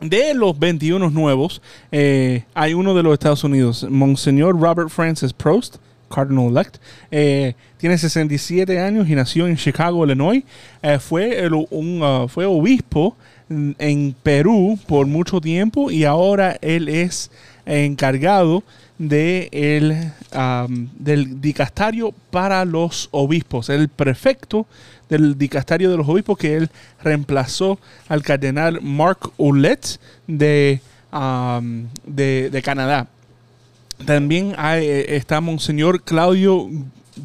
S3: de los 21 nuevos, eh, hay uno de los Estados Unidos, Monseñor Robert Francis Prost, Cardinal Elect. eh, tiene 67 años y nació en Chicago, Illinois. Eh, fue, un, ah, fue obispo en, Perú por mucho tiempo y ahora él es encargado de el, am, del dicastario para los obispos, el prefecto del dicastario de los obispos que él reemplazó al cardenal Marc Ouellet de, am, de, de Canadá. También eh, está Monseñor Claudio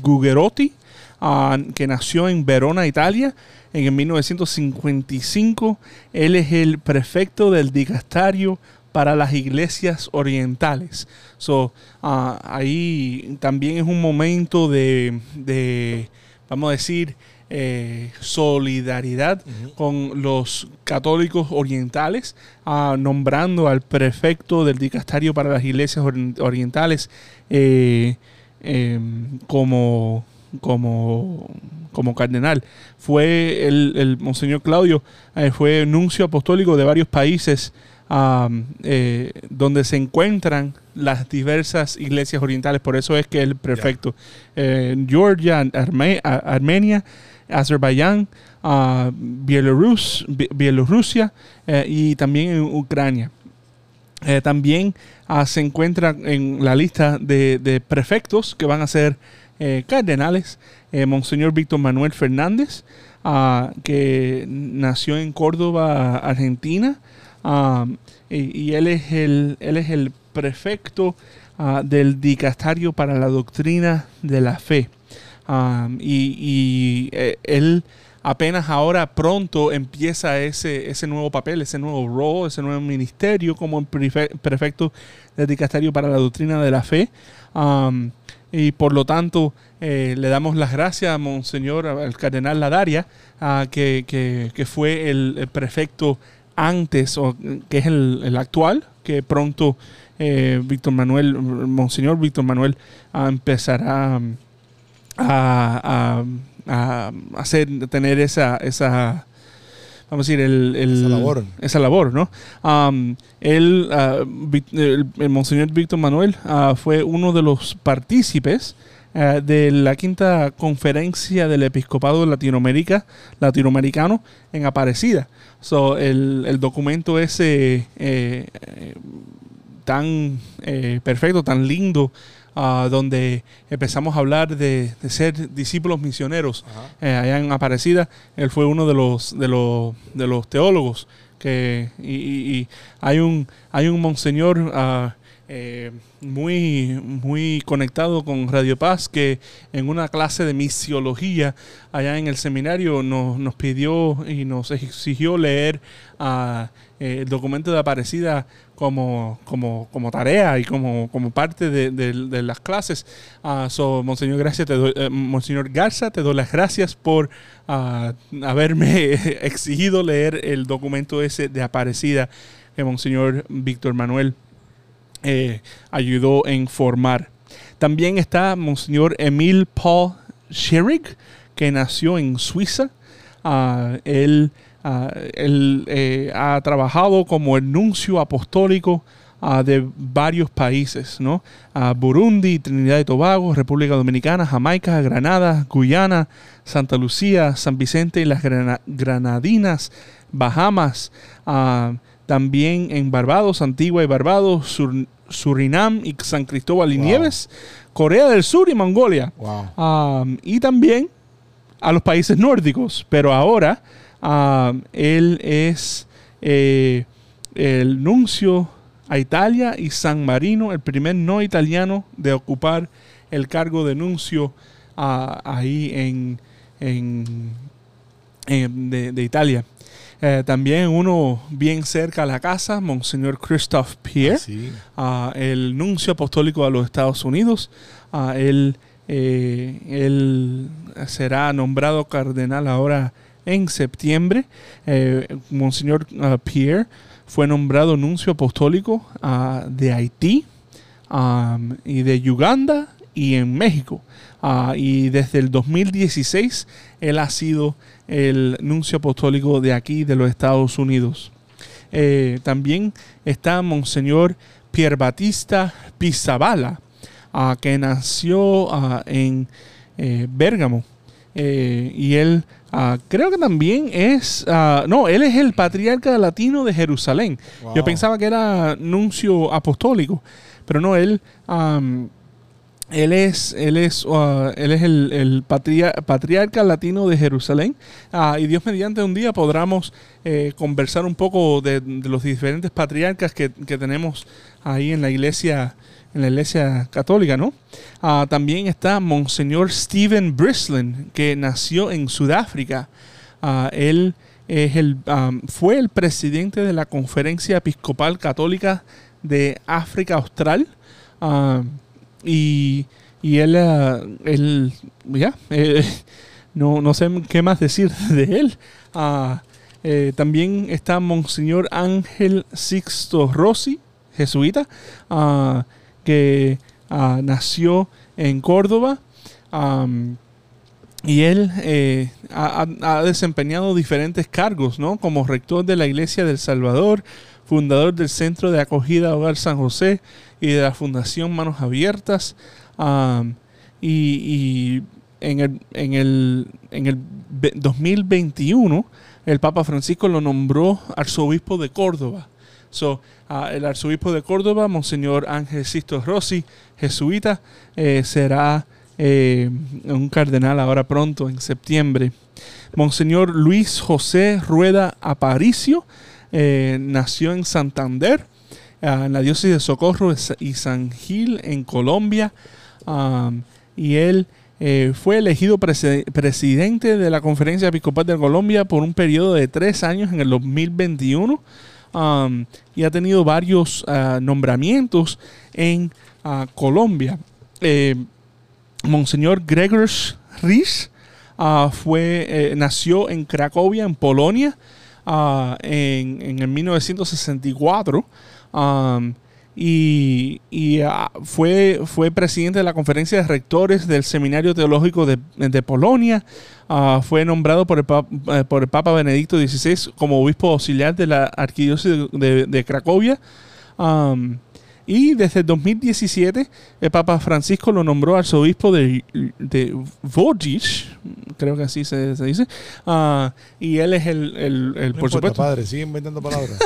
S3: Gugerotti, ah, que nació en Verona, Italia, en el 1955. Él es el prefecto del dicastario para las iglesias orientales. So, ah, ahí también es un momento de, de, vamos a decir, eh, solidaridad con los católicos orientales, ah, nombrando al prefecto del dicastario para las iglesias ori- orientales eh, em, como, como, como cardenal. Fue el, el Monseñor Claudio, eh, fue nuncio apostólico de varios países eh, donde se encuentran las diversas iglesias orientales. Por eso es que el prefecto. Eh, Georgia, Arme- Armenia, Azerbaiyán, Bi- Bielorrusia eh, y también en Ucrania. Eh, también ah, se encuentra en la lista de, prefectos que van a ser eh, cardenales, Monseñor Víctor Manuel Fernández, ah, que nació en Córdoba, Argentina, ah, y, él, es el, él es el prefecto del dicastario para la doctrina de la fe. Ah, y y, eh, él apenas ahora pronto empieza ese, ese nuevo papel, ese nuevo rol, ese nuevo ministerio como prefecto del dicastario para la doctrina de la fe. Am, y por lo tanto, eh, le damos las gracias a Monseñor, al cardenal Ladaria, ah, que, que- que fue el, el prefecto antes, o que es el, el actual, que pronto eh, Víctor Manuel, Monseñor Víctor Manuel, ah, empezará um, a, a- a hacer, tener esa, esa vamos a decir, el, el-
S2: Esa labor.
S3: esa labor, ¿no? Um, él, ah, el, el Monseñor Víctor Manuel ah, fue uno de los partícipes ah, de la quinta conferencia del episcopado Latinoamérica, latinoamericano en Aparecida. So, el, el documento ese eh, eh, tan eh, perfecto, tan lindo, ah, donde empezamos a hablar de, de ser discípulos misioneros eh, allá en Aparecida. Él fue uno de los, de los, de los teólogos que y, y- y hay un hay un monseñor ah, eh, muy muy conectado con Radio Paz que en una clase de misiología allá en el seminario nos, nos pidió y nos exigió leer ah, eh, el documento de Aparecida como, como, como tarea y como, como parte de, de- de las clases. Ah, so, Monseñor, gracias, te doy- eh, Monseñor Garza, te doy las gracias por ah, haberme (laughs) exigido leer el documento ese de Aparecida que Monseñor Víctor Manuel eh, ayudó en formar. También está Monseñor Emil Paul Scherig, que nació en Suiza. Ah, él ah, él, eh, ha trabajado como el nuncio apostólico ah, de varios países, ¿no? Ah, Burundi, Trinidad y Tobago, República Dominicana, Jamaica, Granada, Guyana, Santa Lucía, San Vicente y las Grana- Granadinas, Bahamas, ah, también en Barbados, Antigua y Barbados, Sur- Surinam y San Cristóbal y
S2: Wow.
S3: Nieves, Corea del Sur y Mongolia.
S2: Wow.
S3: Um, y también a los países nórdicos. Pero ahora um, él es eh, el nuncio a Italia y San Marino, el primer no italiano de ocupar el cargo de nuncio ah, ahí en, en- en- de, de Italia. Eh, también uno bien cerca a la casa, Monseñor Christophe Pierre
S2: Sí.
S3: ah, el nuncio apostólico a los Estados Unidos. Ah, él, eh, él será nombrado cardenal ahora en septiembre. Eh, Monseñor ah, Pierre fue nombrado nuncio apostólico ah, de Haití y de Uganda y en México. Ah, y desde el 2016 él ha sido el nuncio apostólico de aquí, de los Estados Unidos. Eh, también está Monseñor Pierre Batista Pizzabala, ah, que nació en eh, Bérgamo. Eh, y él ah, creo que también es, ah, no, él es el patriarca latino de Jerusalén. Yo pensaba que era nuncio apostólico, pero no, él, am, él es, él es, ah, él es el, el patria- patriarca latino de Jerusalén. Ah, y Dios mediante un día podamos eh, conversar un poco de, los diferentes patriarcas que, que tenemos ahí en la iglesia, en la iglesia católica, ¿no? Ah, también está Monseñor Stephen Brislin, que nació en Sudáfrica. Ah, él es el, am, fue el presidente de la Conferencia Episcopal Católica de África Austral. Y, y él, ah, ya, eh, (laughs) no, no sé qué más decir (laughs) de él. Ah, eh, también está Monseñor Ángel Sixto Rossi, jesuita, ah, que nació en Córdoba. y él eh, ha- ha desempeñado diferentes cargos, ¿no? Como rector de la Iglesia del Salvador, fundador del Centro de Acogida Hogar San José y de la Fundación Manos Abiertas. y en, el, en, el, en el ve- 2021, el Papa Francisco lo nombró arzobispo de Córdoba. So, ah, el arzobispo de Córdoba, Monseñor Ángel Sisto Rossi, jesuita, eh, será eh, un cardenal ahora pronto, en septiembre. Monseñor Luis José Rueda Aparicio eh, nació en Santander, en la diócesis de Socorro y San Gil, en Colombia. Y él eh, fue elegido presidente de la Conferencia Episcopal de Colombia por un periodo de tres años en el 2021 um, y ha tenido varios ah, nombramientos en ah, Colombia. Eh, Monseñor Gregors Ries ah, fue, eh, nació en Cracovia, en Polonia, en, en el 1964. Um, y, y, ah, fue, fue presidente de la conferencia de rectores del Seminario Teológico de, de Polonia. Ah, fue nombrado por el, pap- eh, por el Papa Benedicto XVI como obispo auxiliar de la arquidiócesis de, de Cracovia. Um, y desde el 2017 el Papa Francisco lo nombró arzobispo de, de Wojciech, creo que así se, se dice. Ah, y él es el, el- el,
S2: No
S3: por
S2: importa,
S3: supuesto,
S2: padre, sigue inventando palabras.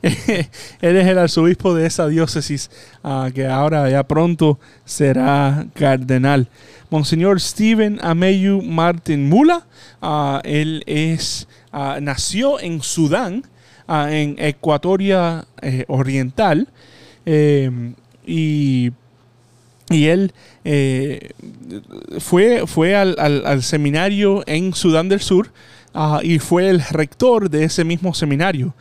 S2: (laughs)
S3: él es el arzobispo de esa diócesis ah, que ahora ya pronto será cardenal. Monseñor Stephen Ameyu Martin Mula, ah, él es, nació en Sudán, en Ecuatoria eh, Oriental, eh, y, y él eh, fue, fue al, al- seminario en Sudán del Sur ah, y fue el rector de ese mismo seminario.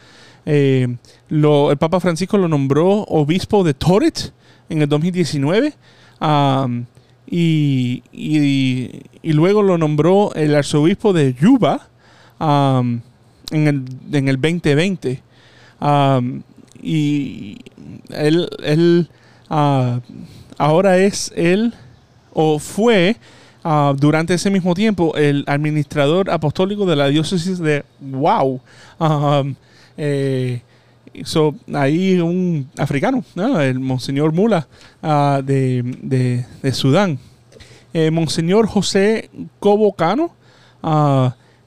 S3: Eh, lo- el Papa Francisco lo nombró obispo de Toret en el 2019 am, y, y- y luego lo nombró el arzobispo de Yuba am, en, el, en el 2020. Am, y él, él, ah, ahora es él o fue ah, durante ese mismo tiempo el administrador apostólico de la diócesis de Wow. Um, eh, ahí un africano, ¿no? el Monseñor Mula ah, de, de- Sudán. Eh, Monseñor José Cobocano,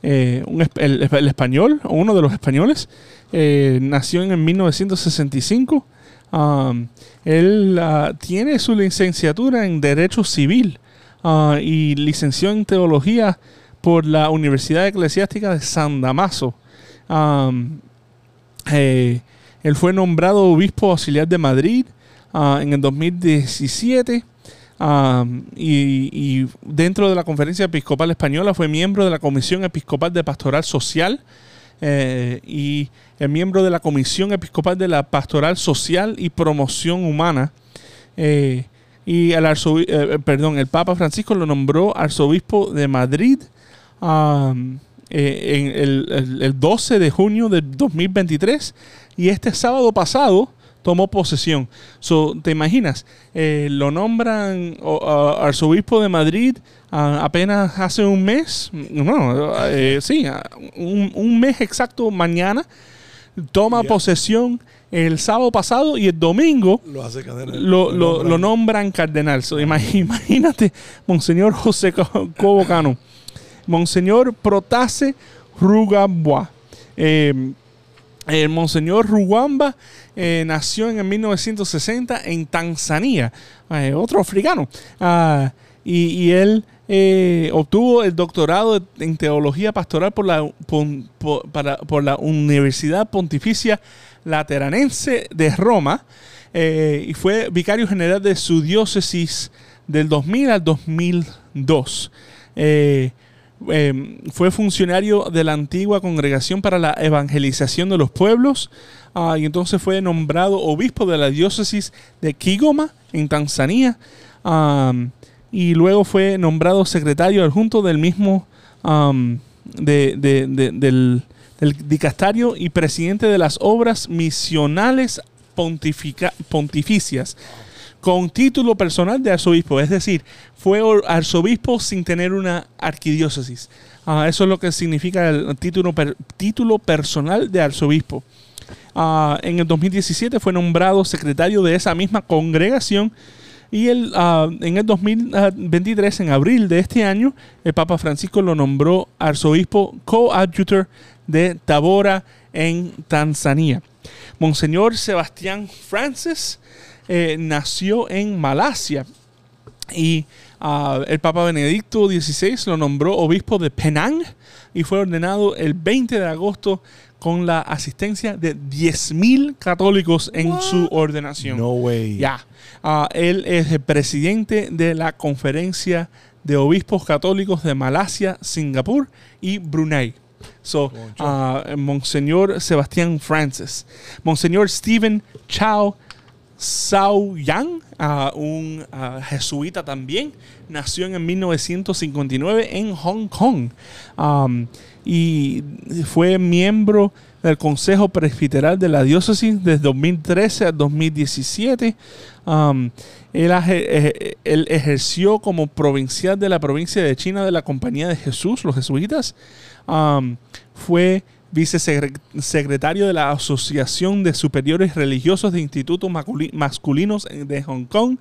S3: eh, un el, español, uno de los españoles, eh, nació en el 1965. Um, él ah, tiene su licenciatura en Derecho Civil ah, y licenció en Teología por la Universidad Eclesiástica de San Damaso. Eh, él fue nombrado obispo auxiliar de Madrid ah, en el 2017 y, dentro de la Conferencia Episcopal Española fue miembro de la Comisión Episcopal de Pastoral Social eh, y el miembro de la Comisión Episcopal de la Pastoral Social y Promoción Humana. Eh, y el, arzobi- eh, perdón, el Papa Francisco lo nombró arzobispo de Madrid eh, en el, el- el 12 de junio del 2023 y este sábado pasado tomó posesión. So, ¿Te imaginas? Eh, lo nombran o, a- arzobispo de Madrid apenas hace un mes. No, eh, sí, un, un mes exacto mañana. Toma posesión el sábado pasado y el domingo
S2: Lo hace
S3: lo, lo- lo nombran cardenal. So, ima- (laughs) imagínate, Monseñor José Co- Cobocano. Monseñor Protase Rugambua. Eh, el Monseñor Rugamba eh, nació en el 1960 en Tanzania, eh, otro africano. Ah, y, él eh, obtuvo el doctorado en teología pastoral por la, por, la Universidad Pontificia Lateranense de Roma eh, y fue vicario general de su diócesis del 2000 al 2002. Eh, fue funcionario de la antigua Congregación para la Evangelización de los Pueblos ah, y entonces fue nombrado obispo de la diócesis de Kigoma en Tanzania y luego fue nombrado secretario adjunto del mismo del, del y presidente de las obras misionales pontifica- pontificias con título personal de arzobispo, es decir, fue arzobispo sin tener una arquidiócesis. Ah, eso es lo que significa el título, per- título personal de arzobispo. Ah, en el 2017 fue nombrado secretario de esa misma congregación y el, ah, en el 2023, en abril de este año, el Papa Francisco lo nombró arzobispo coadjutor de Tabora en Tanzania. Monseñor Sebastián Francis eh, nació en Malasia Y ah, el Papa Benedicto XVI lo nombró obispo de Penang y fue ordenado el 20 de agosto con la asistencia de 10.000 católicos en su ordenación.
S2: No way.
S3: Ya. Ah, él es el presidente de la Conferencia de Obispos Católicos de Malasia, Singapur y Brunei. So, ah, Monseñor Sebastián Francis. Monseñor Stephen Chao Sao Yang, un jesuita también, nació en el 1959 en Hong Kong y fue miembro del Consejo Presbiteral de la Diócesis desde 2013 a 2017. Um, él, ejerció como provincial de la provincia de China de la Compañía de Jesús, los jesuitas. Fue vicesecretario de la Asociación de Superiores Religiosos de Institutos Masculinos de Hong Kong.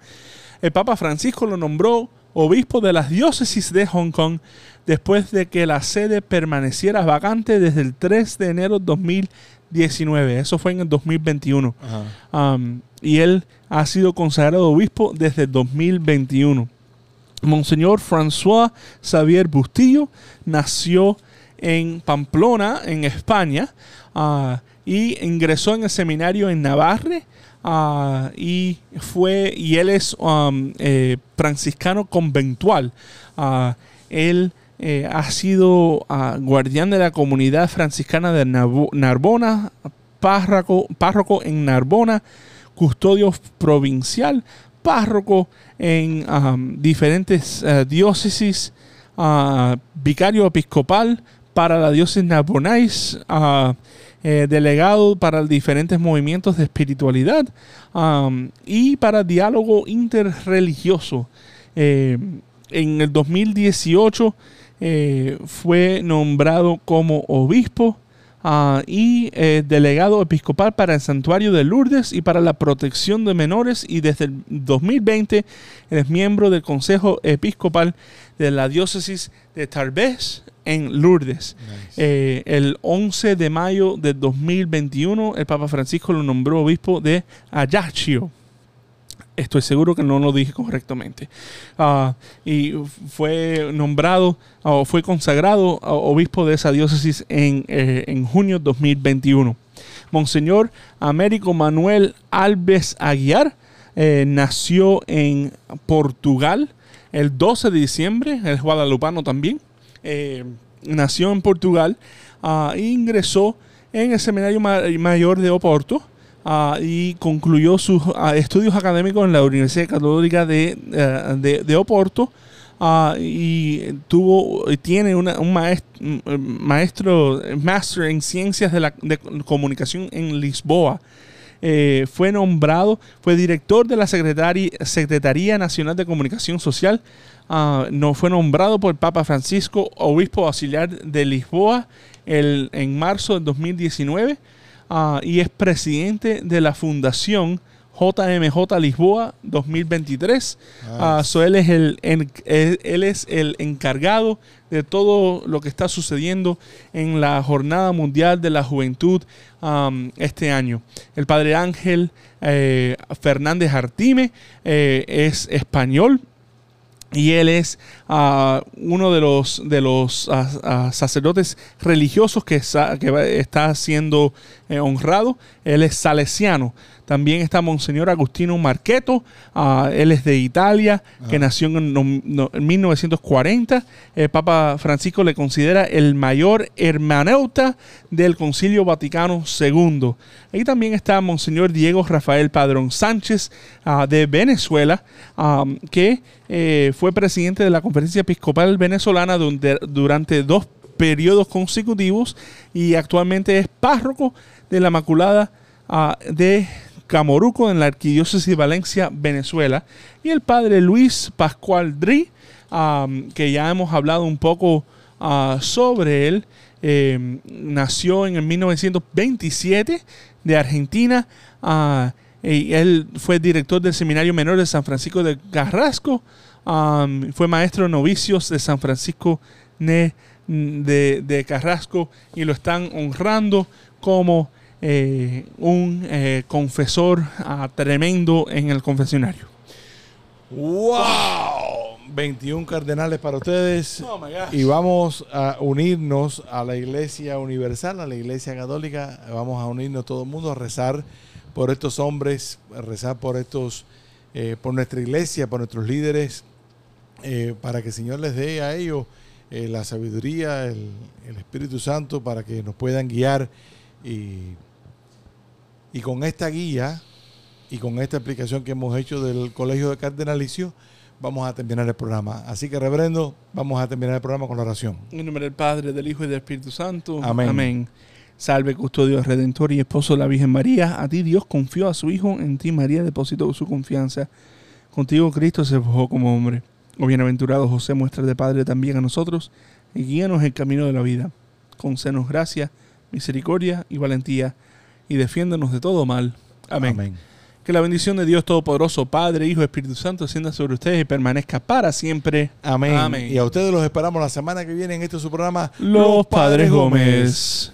S3: El Papa Francisco lo nombró obispo de las diócesis de Hong Kong después de que la sede permaneciera vacante desde el 3 de enero de 2019. Eso fue en el 2021.
S2: Ajá.
S3: Um, y él ha sido consagrado obispo desde el 2021. Monseñor François Xavier Bustillo nació en Pamplona, en España, ah, y ingresó en el seminario en Navarre. ah, y fue y él es um, eh, franciscano conventual. Ah, él eh, ha sido guardián de la comunidad franciscana de Narbona, párroco, párroco en Narbona, custodio provincial, párroco en um, diferentes eh, diócesis, vicario episcopal para la diócesis narbonais, ah, eh, delegado para diferentes movimientos de espiritualidad y para diálogo interreligioso. Eh, en el 2018 eh, fue nombrado como obispo ah, y delegado episcopal para el Santuario de Lourdes y para la protección de menores y desde el 2020 es miembro del Consejo Episcopal de la Diócesis de Tarbes en Lourdes. Eh, el 11 de mayo de 2021 el Papa Francisco lo nombró obispo de Ajaccio. Estoy seguro que no lo dije correctamente. Ah, y fue nombrado o fue consagrado a obispo de esa diócesis en, eh, en junio 2021. Monseñor Américo Manuel Alves Aguiar eh, nació en Portugal el 12 de diciembre, es guadalupano también. Eh, nació en Portugal e ingresó en el Seminario Ma- Mayor de Oporto ah, y concluyó sus ah, estudios académicos en la Universidad Católica de, eh, de, Oporto y tuvo tiene un maestro, maestro master en ciencias de la de comunicación en Lisboa. Eh, fue nombrado, fue director de la Secretaría Nacional de Comunicación Social. Ah, no, fue nombrado por el Papa Francisco obispo auxiliar de Lisboa el- en marzo del 2019 ah, y es presidente de la Fundación JMJ Lisboa 2023. Ah, so él, es el, en- él es el encargado de todo lo que está sucediendo en la Jornada Mundial de la Juventud um, este año. El padre Ángel eh, Fernández Artime eh, es español, y él es ah, uno de los, de los ah, ah, sacerdotes religiosos que, que está siendo eh, honrado. Él es salesiano. También está Monseñor Agustino Marqueto. ah, él es de Italia, que nació en, no- no- en 1940. El Papa Francisco le considera el mayor hermaneuta del Concilio Vaticano II. Ahí también está Monseñor Diego Rafael Padrón Sánchez ah, de Venezuela, ah, que eh, fue presidente de la Conferencia Episcopal Venezolana durante dos periodos consecutivos y actualmente es párroco de la Inmaculada ah, de Camoruco en la Arquidiócesis de Valencia, Venezuela. Y el padre Luis Pascual Dri, que ya hemos hablado un poco ah, sobre él, eh, nació en el 1927 de Argentina. ah, y él fue director del Seminario Menor de San Francisco de Carrasco. fue maestro de novicios de San Francisco de Carrasco y lo están honrando como eh, un eh, confesor ah, tremendo en el confesionario.
S2: ¡Wow! 21 cardenales para ustedes.
S3: Oh my gosh.
S2: Y vamos a unirnos a la Iglesia Universal, a la Iglesia Católica. Vamos a unirnos todo el mundo a rezar por estos hombres, a rezar por estos, eh, por nuestra iglesia, por nuestros líderes, eh, para que el Señor les dé a ellos eh, la sabiduría, el, el Espíritu Santo, para que nos puedan guiar. Y, y con esta guía y con esta explicación que hemos hecho del Colegio de Cardenalicio, vamos a terminar el programa. Así que, reverendo, vamos a terminar el programa con la oración.
S3: En nombre del Padre, del Hijo y del Espíritu Santo.
S2: Amén.
S3: Salve, custodio, redentor y esposo de la Virgen María. A ti Dios confió a su Hijo, en ti María depositó su confianza. Contigo Cristo se forjó como hombre. Oh bienaventurado José, muestra de Padre también a nosotros y guíanos el camino de la vida. Concédenos gracia, misericordia y valentía y defiéndanos de todo mal. Amén. Que la bendición de Dios Todopoderoso, Padre, Hijo Espíritu Santo, descienda sobre ustedes y permanezca para siempre.
S2: Amén.
S3: Amén.
S2: Y a ustedes los esperamos la semana que viene en este su programa
S3: Los Padres Gómez.